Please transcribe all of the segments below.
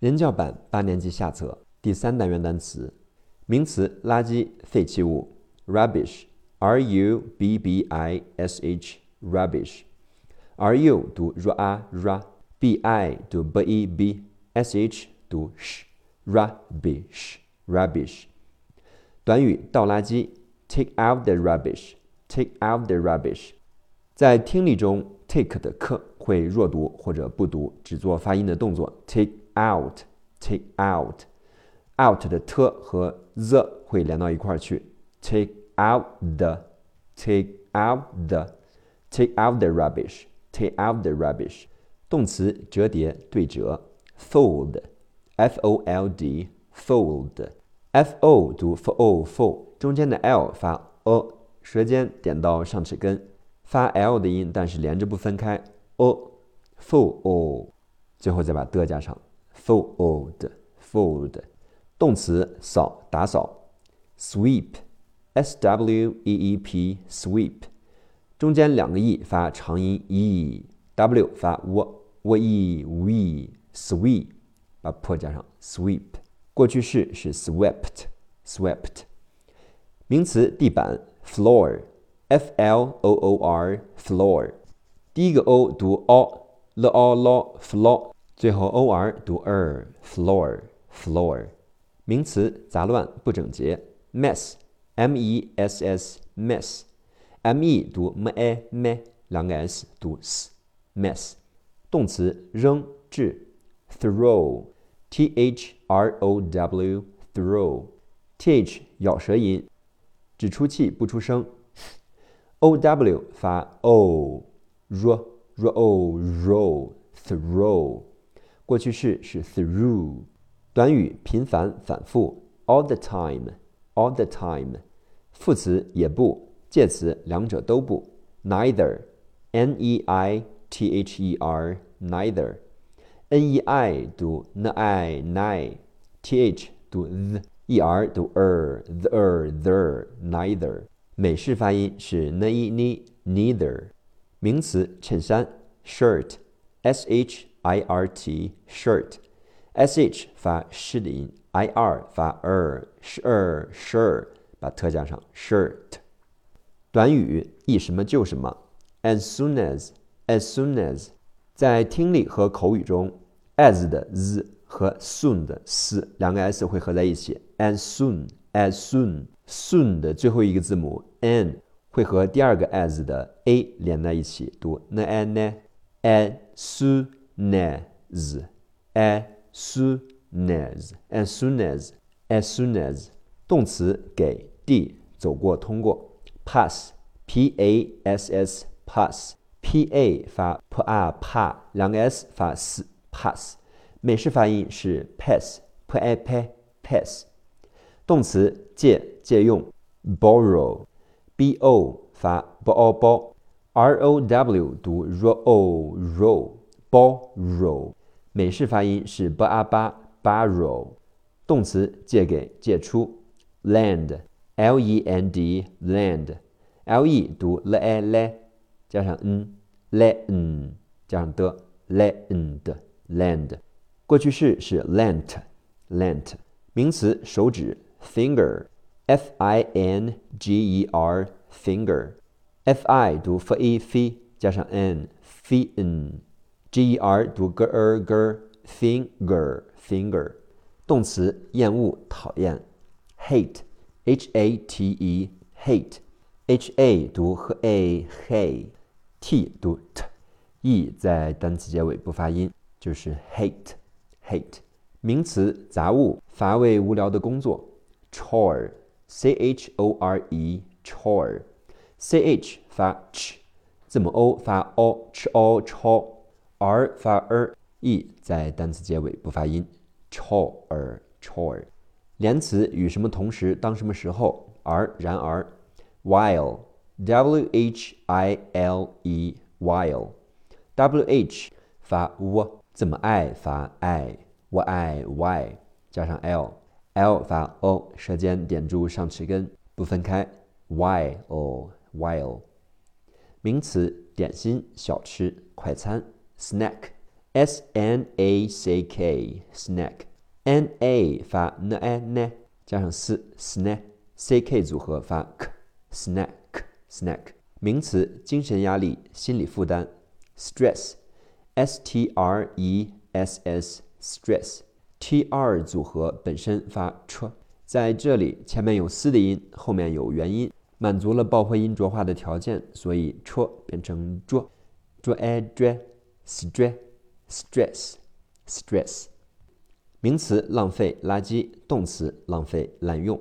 人教版八年级下册第三单元单词，名词垃圾、废弃物，rubbish，r u b b i s h，rubbish，r u 读 r a r，b i 读 b i b，s h 读 sh，rubbish，rubbish。短语倒垃圾，take out the rubbish，take out the rubbish。在听力中，take 的 k 会弱读或者不读，只做发音的动作，take。Out take out out 的 t 和 the 会连到一块儿去，take out the take out the take out the rubbish take out the rubbish 动词折叠对折，fold f o l d fold f o 读 f o fold 中间的 l 发 a，舌尖点到上齿根发 l 的音，但是连着不分开 a fold 最后再把的加上。Fold fold 动词扫打扫，sweep，s w e e p sweep，中间两个 e 发长音 e，w 发 w，w e we sweep，把 p 加上 sweep，过去式是 swept swept，名词地板 floor，f l o o r floor，第一个 o 读 o，l o l floor。最后，o r 读 er，floor，floor，名词杂乱不整洁，mess，m e s s，mess，m e 读 m a m，两个 s 读 s，mess，动词扔掷，throw，t h r o w，throw，t h 咬舌音，只出气不出声，o w 发 O，R O R O throw。过去式是 through，短语频繁反复 all the time，all the time，副词也不，介词两者都不 neither，n e i t h e r，neither，n e i 读 n i ni，t h 读 z，e r 读 er，the er the，neither，美式发音是 n i ni neither，名词衬衫 shirt，s h。I r t shirt，s h 发 sh 的音，i r 发 er，sh sh 把特加上 shirt。短语一什么就什么，as soon as，as soon as，在听力和口语中，as 的 z 和 soon 的 s 两个 s 会合在一起，as soon，as soon，soon 的最后一个字母 n 会和第二个 as 的 a 连在一起，读 n n n，as soon。As as soon as as soon as as soon as 动词给 d 走过通过 pass p a s s pass p a 发 p a pa 两个 s 发 s pass 美式发音是 pass, p a p a, pass，动词借借用 borrow b o 发 b o b r o w 读 r o row borrow，美式发音是 b a b borrow，动词借给借出，lend，l e n d，lend，l e 读 l e l，加上 n l e n 加上的 lend，lend，过去式是 lent，lent，名词手指 finger，f i n g e r，finger，f i 读 f e f，加上 n，fin。G e r 读 g er g finger finger，动词厌恶讨厌，hate h a t e hate h a 读和 a hey，t 读 t，e 在单词结尾不发音，就是 hate hate。名词杂物乏味无聊的工作，chore c h o r e chore c h 发 ch，字母 o 发 o ch o chore。R 发 r，e 在单词结尾不发音，chore，chore，连词与什么同时当什么时候，而然而，while，w h i l e，while，w h 发 w，字母 i 发 i，w i y 加上 l，l 发 o，舌尖点住上齿根不分开，while，while，名词点心小吃快餐。Snack, s n a c k snack n a 发 n a n 加上 s snack c k 组合发 k snack snack 名词精神压力心理负担 stress s t r e s s stress t r 组合本身发 ch 在这里前面有嘶的音，后面有元音，满足了爆破音浊化的条件，所以 ch 变成 zh zh a zh stress stress stress 名词浪费垃圾，动词浪费滥用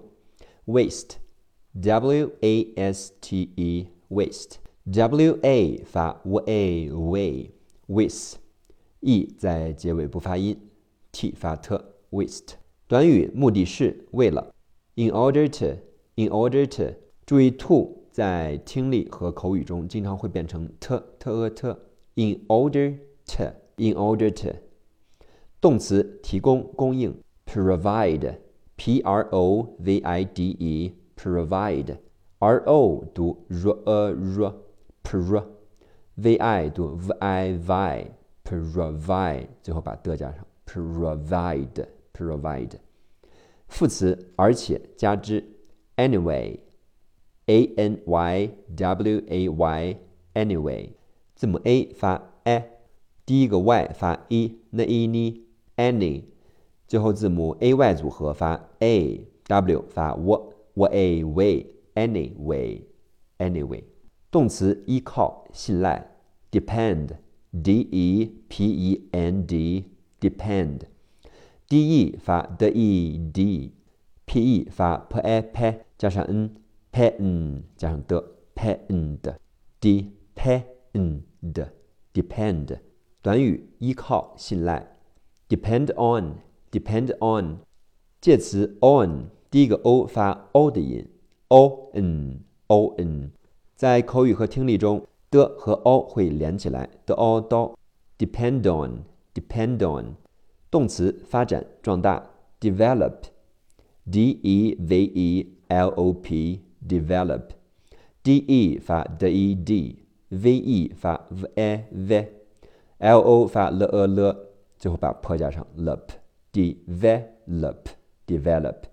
waste w a s t e waste w a 发 w a w a，waste，e 在结尾不发音 t 发 t waste 短语目的是为了，in order to，in order to，注意 to 在听力和口语中经常会变成 t t e t。in order to，in order to，动词提供供应，provide，p r o v i d e，provide，r o 读 r a r，pro，v i 读 v i v，provide，最后把的加上，provide。provide，副词而且加之，anyway，a n y w a y，anyway， 字母 a 发 a，第一个 y 发 e，那 e 呢，any，最后字母 a y 组合发 a，w 发 w，w a way，anyway，anyway，动词依靠信赖，depend，d e p e n d，depend。d e 发 d e d，p e 发 p a p 加上 n p n 加上的 p n 的 d p n 的的 depend 短语依靠信赖 depend on depend on 介词 on 第一个 o 发 o 的音 o n o n 在口语和听力中的和 o 会连起来 the o do depend on depend on 动词发展壮大，develop，d e v e l o p，develop，d e 发 d e d v e 发 v a v，l o 发 l e l，最后把 p 加上 l p develop develop，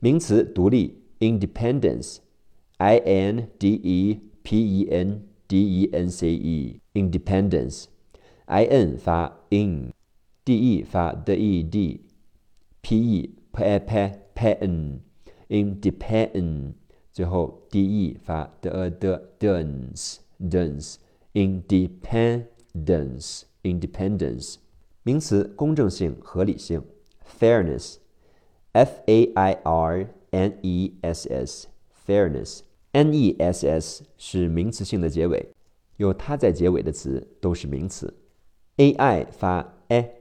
名词独立，independence，i n d e p e n d e n c e，independence，i n 发 in。d e 发 d e d，p e p a p p n，independent，最后 d e 发 d e d d e n s dance，dance，independence，independence，名词公正性、合理性，fairness，f a i r n e s s，fairness，n e s s 是名词性的结尾，有它在结尾的词都是名词，a i 发 a。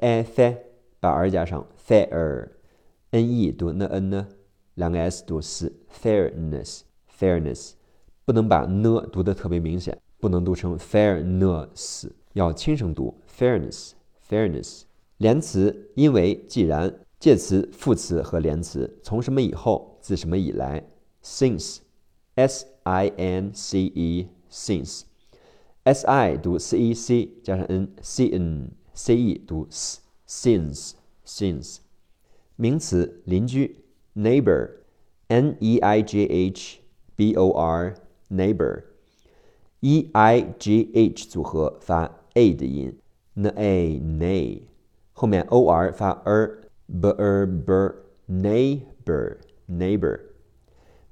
f 把 r 加上 fair，n e 读 n n 呢，两个 s 读 s fairness，fairness 不能把 n 读的特别明显，不能读成 fairness，要轻声读 fairness，fairness 连词因为既然介词副词和连词从什么以后自什么以来 since，s i n c e since，s i 读 c e c 加上 n c n。c e 读 s，since，since，名词邻居 neighbor neighbor Neighbor，e i g h 组合发 a 的音，n a n a 后面 o r 发 er，b er ber，neighbor，neighbor，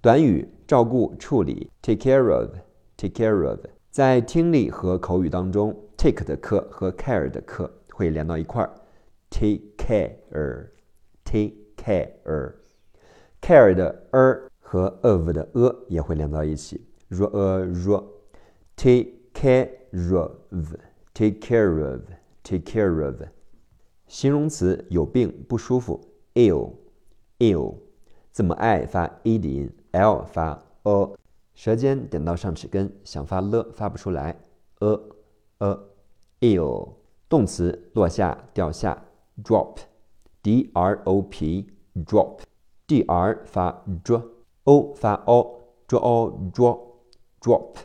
短语照顾处理，take care of，take care of，在听力和口语当中。take 的课和 care 的课会连到一块儿，take care，take care，care 的 er 和 of 的 a 也会连到一起，r a r，take care of，take care of，take care of，形容词有病不舒服，ill，ill，字母 i 发 e 的音，l 发 a，舌尖点到上齿根，想发了发不出来，a。a ill 动词落下掉下 drop d r o p drop d r 发 dr o 发 o dr o dr drop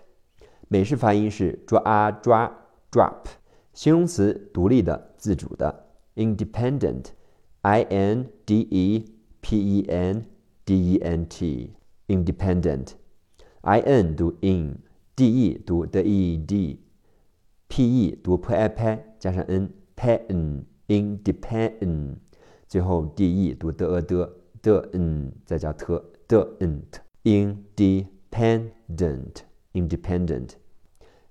美式发音是抓抓 drop 形容词独立的、自主的，independent，i n d e p e n d e n t，independent，i n 读 in，d e 读 d e d，p e 读 p i p 加上 n p n independent，最后 d e 读 d e d d n 再加 t d n t，independent，independent，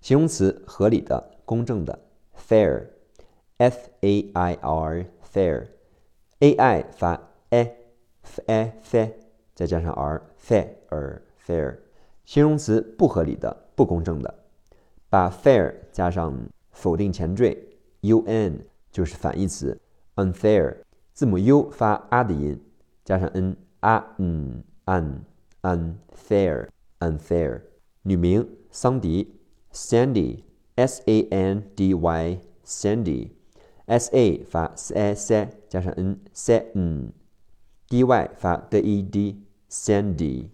形容词合理的、公正的。fair，f a i r，fair，a i 发 a，f a f，再加上 r，fair，fair，形容词不合理的、不公正的。把 fair 加上否定前缀 un 就是反义词 unfair，字母 u 发啊的音，加上 n 啊嗯 un unfair，unfair。女名桑迪，Sandy。S A N D Y Sandy，S A 发 s a s 加上 n s n d y 发 d e d Sandy。